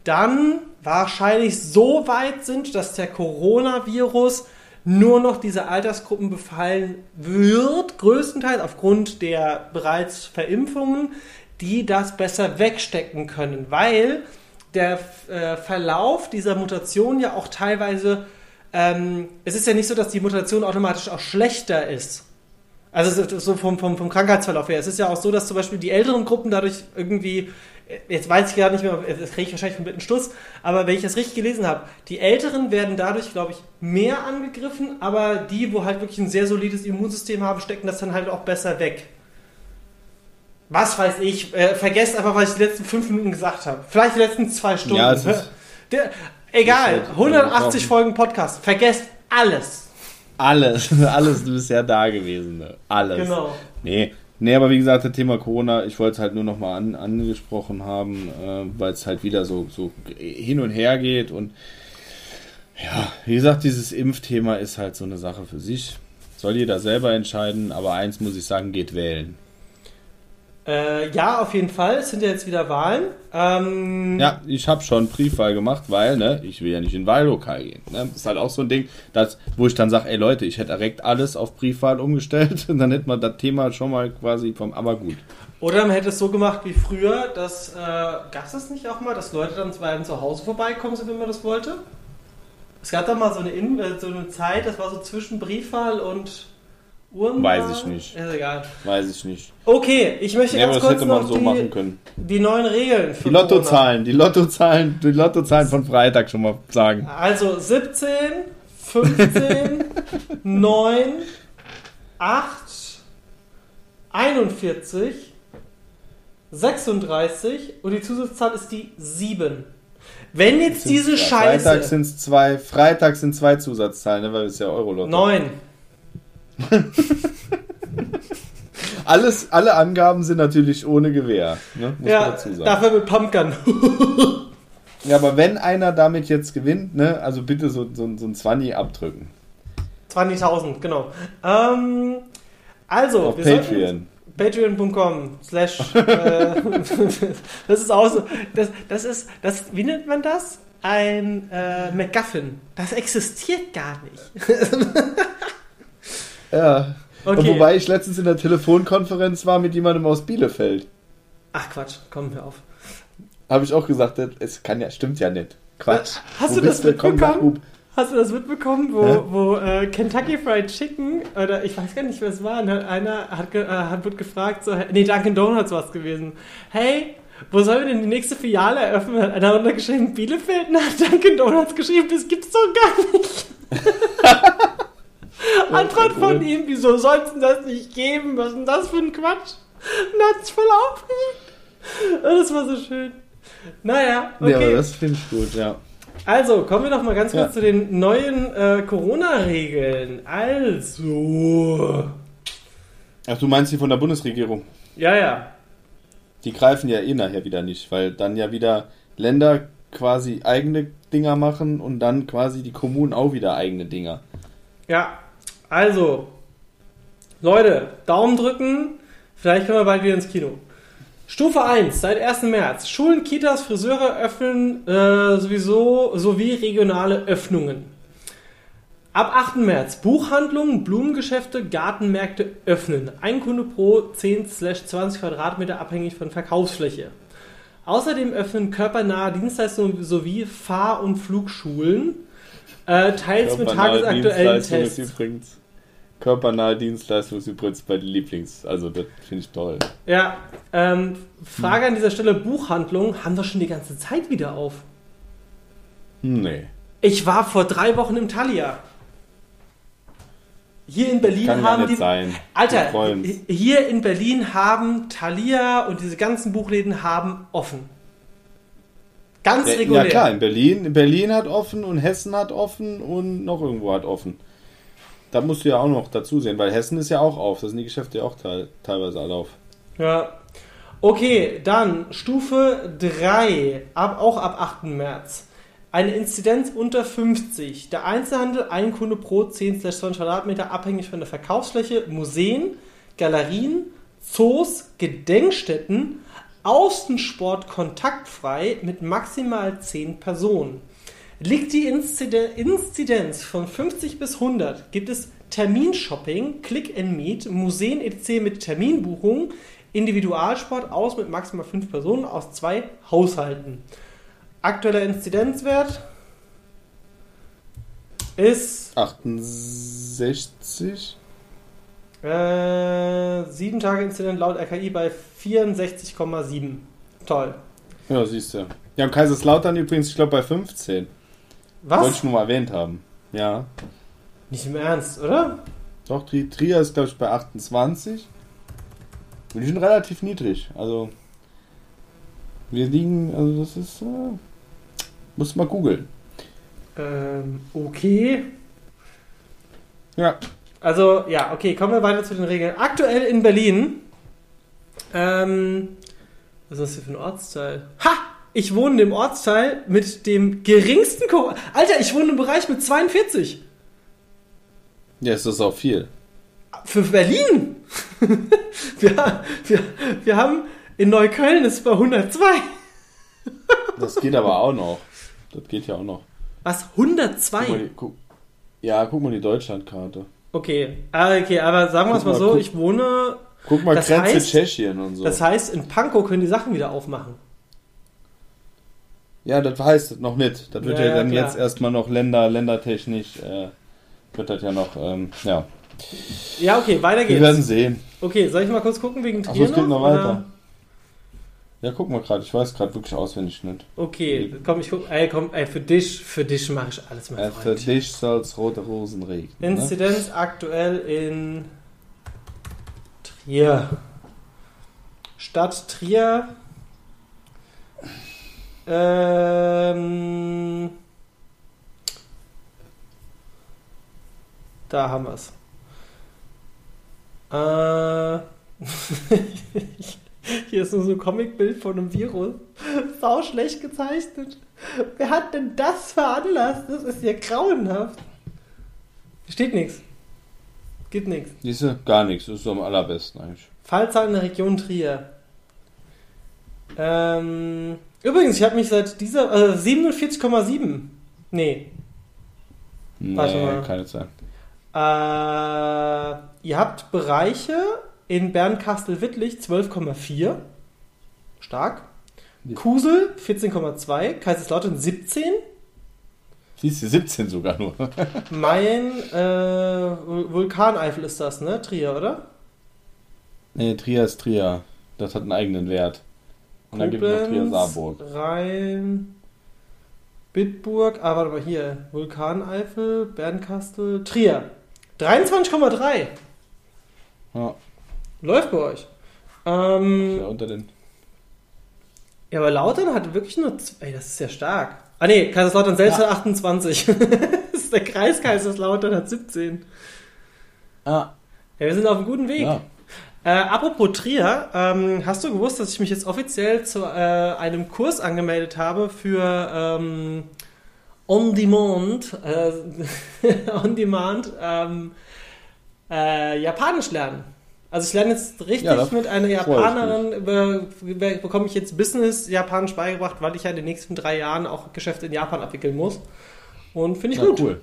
dann wahrscheinlich so weit sind, dass der Coronavirus nur noch diese Altersgruppen befallen wird, größtenteils aufgrund der bereits Verimpfungen, die das besser wegstecken können, weil der äh, Verlauf dieser Mutation ja auch teilweise, ähm, es ist ja nicht so, dass die Mutation automatisch auch schlechter ist. Also so vom, vom, vom Krankheitsverlauf her. Es ist ja auch so, dass zum Beispiel die älteren Gruppen dadurch irgendwie jetzt weiß ich gar nicht mehr, das kriege ich wahrscheinlich mit einem Stuss, aber wenn ich das richtig gelesen habe, die Älteren werden dadurch, glaube ich, mehr angegriffen, aber die, wo halt wirklich ein sehr solides Immunsystem haben, stecken das dann halt auch besser weg. Was weiß ich, äh, vergesst einfach, was ich die letzten fünf Minuten gesagt habe. Vielleicht die letzten zwei Stunden. Ja, Der, egal, 180 halt Folgen Podcast, vergesst alles. Alles, alles bisher da gewesen. Alles. Genau. Nee, Nee, aber wie gesagt, das Thema Corona, ich wollte es halt nur nochmal an, angesprochen haben, äh, weil es halt wieder so, so hin und her geht. Und ja, wie gesagt, dieses Impfthema ist halt so eine Sache für sich. Soll jeder selber entscheiden, aber eins muss ich sagen, geht wählen. Äh, ja, auf jeden Fall. Es sind ja jetzt wieder Wahlen. Ähm ja, ich habe schon Briefwahl gemacht, weil, ne, ich will ja nicht in Wahllokal gehen. Ne? Das ist halt auch so ein Ding, das, wo ich dann sage, ey Leute, ich hätte direkt alles auf Briefwahl umgestellt und dann hätte man das Thema schon mal quasi vom Aber gut. Oder man hätte es so gemacht wie früher, dass, äh, gab es nicht auch mal, dass Leute dann zu einem zu Hause vorbeikommen sind, wenn man das wollte? Es gab da mal so eine, In äh, so eine Zeit, das war so zwischen Briefwahl und Urma? Weiß ich nicht. Ist egal. Weiß ich nicht. Okay, ich möchte ja, ganz kurz noch so die, die, neuen Regeln für Die Lottozahlen, die Lottozahlen, die Lottozahlen von Freitag schon mal sagen. Also 17, 15, 9, 8, 41, 36 und die Zusatzzahl ist die 7. Wenn jetzt diese Scheiße. Freitag sind es zwei, Freitag sind zwei Zusatzzahlen, ne, weil es ja Euro-Lotto. 9. Alles, alle Angaben sind natürlich ohne Gewehr, ne? muss ja, man dazu sagen. Dafür mit Pumpgun. ja, aber wenn einer damit jetzt gewinnt, ne, also bitte so, so, so ein 20 abdrücken. 20.000, genau. Ähm, also, Auf Patreon. Patreon.com slash äh, das ist auch so, das, das ist, das, wie nennt man das? Ein äh, MacGuffin. Das existiert gar nicht. Ja. Okay. wobei ich letztens in der Telefonkonferenz war mit jemandem aus Bielefeld. Ach Quatsch, komm mir auf. Habe ich auch gesagt, es kann ja, stimmt ja nicht. Quatsch. Hast wo du das mitbekommen? Hast du das mitbekommen, wo, wo äh, Kentucky Fried Chicken, oder ich weiß gar nicht, wer es war, ne, einer hat, äh, hat wird gefragt, so, nee, Dunkin' Donuts war es gewesen. Hey, wo sollen wir denn die nächste Filiale eröffnen? Hat einer untergeschrieben, Bielefeld, und hat Dunkin' Donuts geschrieben, das gibt's doch gar nicht. Antwort von ihm, wieso soll es denn das nicht geben? Was ist denn das für ein Quatsch? Und hat sich voll aufgeregt. Das war so schön. Naja, okay. Ja, aber das finde ich gut, ja. Also, kommen wir doch mal ganz kurz ja. zu den neuen äh, Corona-Regeln. Also. Ach, du meinst die von der Bundesregierung? Ja, ja. Die greifen ja eh nachher wieder nicht, weil dann ja wieder Länder quasi eigene Dinger machen und dann quasi die Kommunen auch wieder eigene Dinger. Ja, also, Leute, Daumen drücken. Vielleicht können wir bald wieder ins Kino. Stufe 1, seit 1. März. Schulen, Kitas, Friseure öffnen äh, sowieso sowie regionale Öffnungen. Ab 8. März Buchhandlungen, Blumengeschäfte, Gartenmärkte öffnen. Ein Kunde pro 10-20 Quadratmeter abhängig von Verkaufsfläche. Außerdem öffnen körpernahe Dienstleistungen sowie Fahr- und Flugschulen. Äh, teils mit tagesaktuellen Tests. körpernahe Dienstleistung ist übrigens bei den Lieblings. Also, das finde ich toll. Ja, ähm, Frage an dieser Stelle: Buchhandlung haben wir schon die ganze Zeit wieder auf. Nee. Ich war vor drei Wochen im Thalia. Hier in Berlin Kann ja haben nicht die. sein. Alter, hier in Berlin haben Thalia und diese ganzen Buchläden haben offen. Ganz Ja, regulär. ja klar, in Berlin, in Berlin hat offen und Hessen hat offen und noch irgendwo hat offen. Da musst du ja auch noch dazu sehen, weil Hessen ist ja auch auf. Da sind die Geschäfte ja auch teil, teilweise alle auf. Ja. Okay, dann Stufe 3, ab, auch ab 8. März. Eine Inzidenz unter 50. Der Einzelhandel, ein Kunde pro 10-20 Quadratmeter, abhängig von der Verkaufsfläche. Museen, Galerien, Zoos, Gedenkstätten, Außensport kontaktfrei mit maximal 10 Personen. Liegt die Inziden- Inzidenz von 50 bis 100, gibt es Terminshopping, Click and Meet, Museen etc. mit Terminbuchung, Individualsport aus mit maximal 5 Personen aus zwei Haushalten. Aktueller Inzidenzwert ist 68? Äh, 7 Tage Inzidenz laut RKI bei 64,7. Toll. Ja, siehst du. Ja, und Kaiserslautern übrigens, ich glaube, bei 15. Wollte Was? ich nur mal erwähnt haben. Ja. Nicht im Ernst, oder? Doch, Tri Trier ist, glaube ich, bei 28. Und die sind relativ niedrig. Also, wir liegen, also das ist, äh, muss mal googeln. Ähm, okay. Ja. Also, ja, okay, kommen wir weiter zu den Regeln. Aktuell in Berlin. Ähm, was ist das hier für ein Ortsteil? Ha! Ich wohne in dem Ortsteil mit dem geringsten Ko Alter, ich wohne im Bereich mit 42. Ja, es ist auch viel. Für Berlin! wir, wir, wir haben in Neukölln ist es bei 102. Das geht aber auch noch. Das geht ja auch noch. Was? Guck mal 102? guck, ja, guck mal die Deutschlandkarte. Okay, ah, okay, aber sagen wir es mal mal, so, guck- ich wohne. Guck mal Das Grenze heißt- Tschechien und so. Das heißt, in Pankow können die Sachen wieder aufmachen. ja, das heißt das noch nicht. Das wird Ja, ja, dann klar. jetzt erstmal noch Länder, ländertechnisch, äh, wird das ja noch, ähm, ja. Ja, okay, weiter Wir geht's. werden sehen. Okay, soll ich mal kurz gucken wegen Trier es geht noch oder? Ja, guck mal gerade. Ich weiß gerade wirklich auswendig nicht. Okay, komm, ich guck. Ey, komm, ey, für dich, für dich mache ich alles, mein Äh, für Freund. dich soll's rote Rosen regnen. Ne? Inzidenz aktuell in Trier. Stadt Trier. Ähm, da haben wir es. Äh, hier ist nur so ein Comicbild von einem Virus. Sau schlecht gezeichnet. Wer hat denn das veranlasst? Das ist ja grauenhaft. Steht nichts. Gibt nichts. Siehst du? Gar nichts. Das ist so am allerbesten eigentlich. Fallzahl in der Region Trier. Ähm, übrigens, ich habe mich seit dieser. Äh, 47,7. Nee. Nee, Warte mal. keine Zeit. Äh, ihr habt Bereiche in Bernkastel-Wittlich 12,4. Stark. Ja. Kusel 14,2. Kaiserslautern 17. Siehst du, 17 sogar nur. Mayen, äh, Vul- Vulkaneifel ist das, ne? Trier, oder? nee, Trier ist Trier. Das hat einen eigenen Wert. Und dann gibt es noch Trier Saarburg. Rhein, Bitburg, ah, warte mal hier. Vulkaneifel, Bernkastel, Trier. 23,3. Ja, Läuft bei euch. Ähm, ja, unter den. ja, aber Lautern hat wirklich nur. Ey, das ist ja stark. Ah, nee, Kaiserslautern selbst Ja. hat 28. das ist der Kreis Kaiserslautern hat 17. Ah, Ja, wir sind auf einem guten Weg. ja. Äh, apropos Trier, ähm, hast du gewusst, dass ich mich jetzt offiziell zu äh, einem Kurs angemeldet habe für ähm, On Demand, äh, On Demand ähm, äh, Japanisch lernen. Also ich lerne jetzt richtig Ja, mit einer Japanerin, über, über, bekomme ich jetzt Business Japanisch beigebracht, weil ich ja in den nächsten drei Jahren auch Geschäfte in Japan abwickeln muss. Und finde ich ja, gut. cool.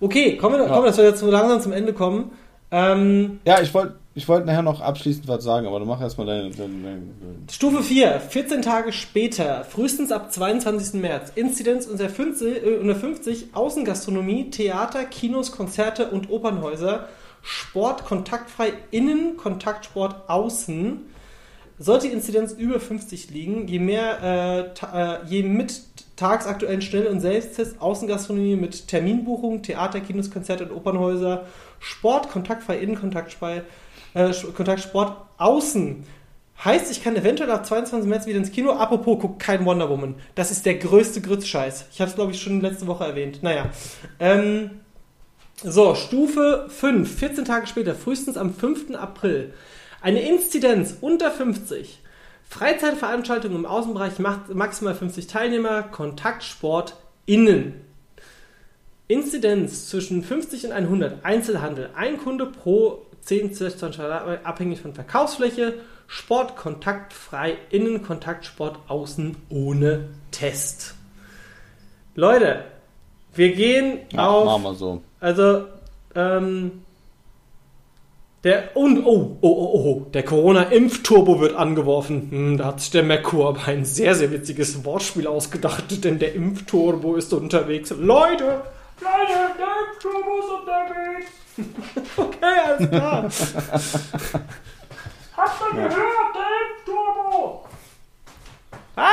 Okay, kommen wir, Ja. kommen, dass wir jetzt so langsam zum Ende kommen. Ähm, Ja, ich wollte ich wollt nachher noch abschließend was sagen, aber du mach erstmal deine. deine, deine Stufe 4, 14 Tage später, frühestens ab 22. März. Inzidenz unter 50, äh, unter 50 Außengastronomie, Theater, Kinos, Konzerte und Opernhäuser Sport kontaktfrei innen, Kontaktsport außen. Sollte die Inzidenz über 50 liegen, je mehr, äh, äh, je mit tagsaktuellen Schnell- und Selbsttests, Außengastronomie mit Terminbuchung, Theater, Kinos, Konzerte und Opernhäuser, Sport kontaktfrei innen, Kontaktsport, äh, Kontaktsport außen. Heißt, ich kann eventuell ab 22. März wieder ins Kino. Apropos, guck kein Wonder Woman. Das ist der größte Grützscheiß. Ich habe es, glaube ich, schon letzte Woche erwähnt. Naja. Ähm, so, Stufe 5. 14 Tage später, frühestens am 5. April. Eine Inzidenz unter 50. Freizeitveranstaltung im Außenbereich macht maximal 50 Teilnehmer. Kontaktsport innen. Inzidenz zwischen 50 und 100. Einzelhandel. Ein Kunde pro 10 Zwischenstände abhängig von Verkaufsfläche. Sport kontaktfrei, innen Kontaktsport, außen ohne Test. Leute, wir gehen Ja, auf. machen wir so. Also, ähm, der, und, oh, oh, oh, oh, der Corona-Impfturbo wird angeworfen. Hm, da hat sich der Merkur aber ein sehr, sehr witziges Wortspiel ausgedacht, denn der Impfturbo ist unterwegs. Leute, Impfturbo ist unterwegs. okay, alles klar. Habt ihr gehört, der Impfturbo? Was?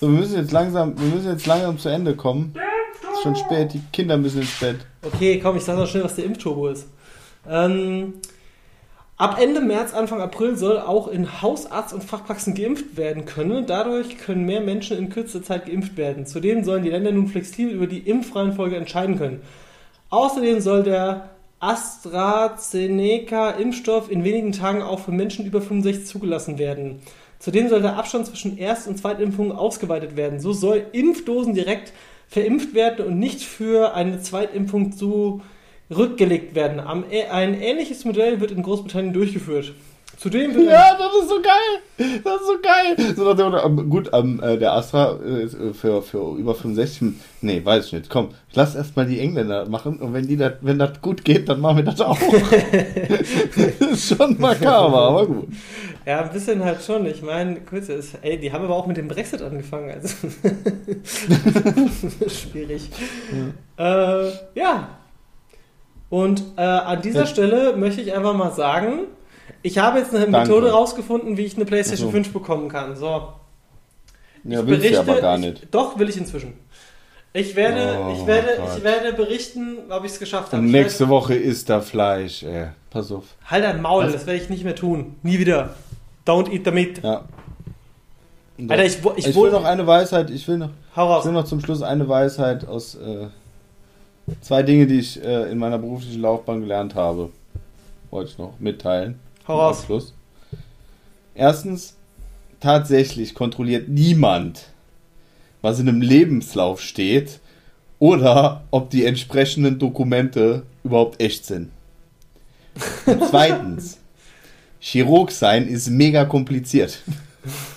So, wir müssen jetzt langsam, wir müssen jetzt langsam zu Ende kommen. Der Impfturbo? Ist schon spät, die Kinder müssen ins Bett. Okay, komm, ich sag noch schnell, was der Impfturbo ist. Ähm, ab Ende März, Anfang April soll auch in Hausarzt- und Fachpraxen geimpft werden können. Dadurch können mehr Menschen in kürzester Zeit geimpft werden. Zudem sollen die Länder nun flexibel über die Impfreihenfolge entscheiden können. Außerdem soll der AstraZeneca-Impfstoff in wenigen Tagen auch für Menschen über 65 zugelassen werden. Zudem soll der Abstand zwischen Erst- und Zweitimpfungen ausgeweitet werden. So soll Impfdosen direkt verimpft werden und nicht für eine Zweitimpfung zurückgelegt werden. Am, ein ähnliches Modell wird in Großbritannien durchgeführt. Zudem wird Ja, das ist so geil. Das ist so geil. So nach dem Motto, ähm, gut, ähm, äh, der Astra äh, ist, äh, für, für über 65. Nee, weiß ich nicht. Komm, lass erstmal die Engländer machen und wenn die das, wenn das gut geht, dann machen wir das auch. das ist schon makaber, aber gut. Ja, ein bisschen halt schon. Ich meine, kurz ist, ey, die haben aber auch mit dem Brexit angefangen. Also schwierig. Ja. Äh, ja. Und äh, an dieser Ja. Stelle möchte ich einfach mal sagen, ich habe jetzt eine Danke. Methode rausgefunden, wie ich eine PlayStation Ach so. 5 bekommen kann. So. Ja, Ich du aber gar nicht. Ich, doch, will ich inzwischen. Ich werde, Oh ich werde, Gott. ich werde berichten, ob ich es geschafft habe. Ich nächste Woche isst da Fleisch, ey. Pass auf. Halt dein Maul, Was? das werde ich nicht mehr tun. Nie wieder. Don't eat the meat. Ja. Alter, ich, ich, Ich, will noch eine Weisheit, ich will noch, Hau ich raus. will noch zum Schluss eine Weisheit aus äh, zwei Dinge, die ich äh, in meiner beruflichen Laufbahn gelernt habe. Wollte ich noch mitteilen. Hau raus. Abschluss. Erstens, tatsächlich kontrolliert niemand, was in einem Lebenslauf steht oder ob die entsprechenden Dokumente überhaupt echt sind. Und zweitens, Chirurg sein ist mega kompliziert.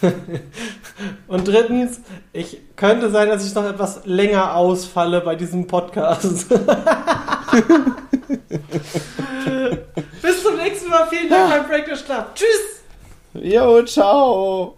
Und drittens, ich könnte sein, dass ich noch etwas länger ausfalle bei diesem Podcast. Bis zum nächsten Mal. Vielen Dank beim Break the Club. Tschüss. Jo, ciao.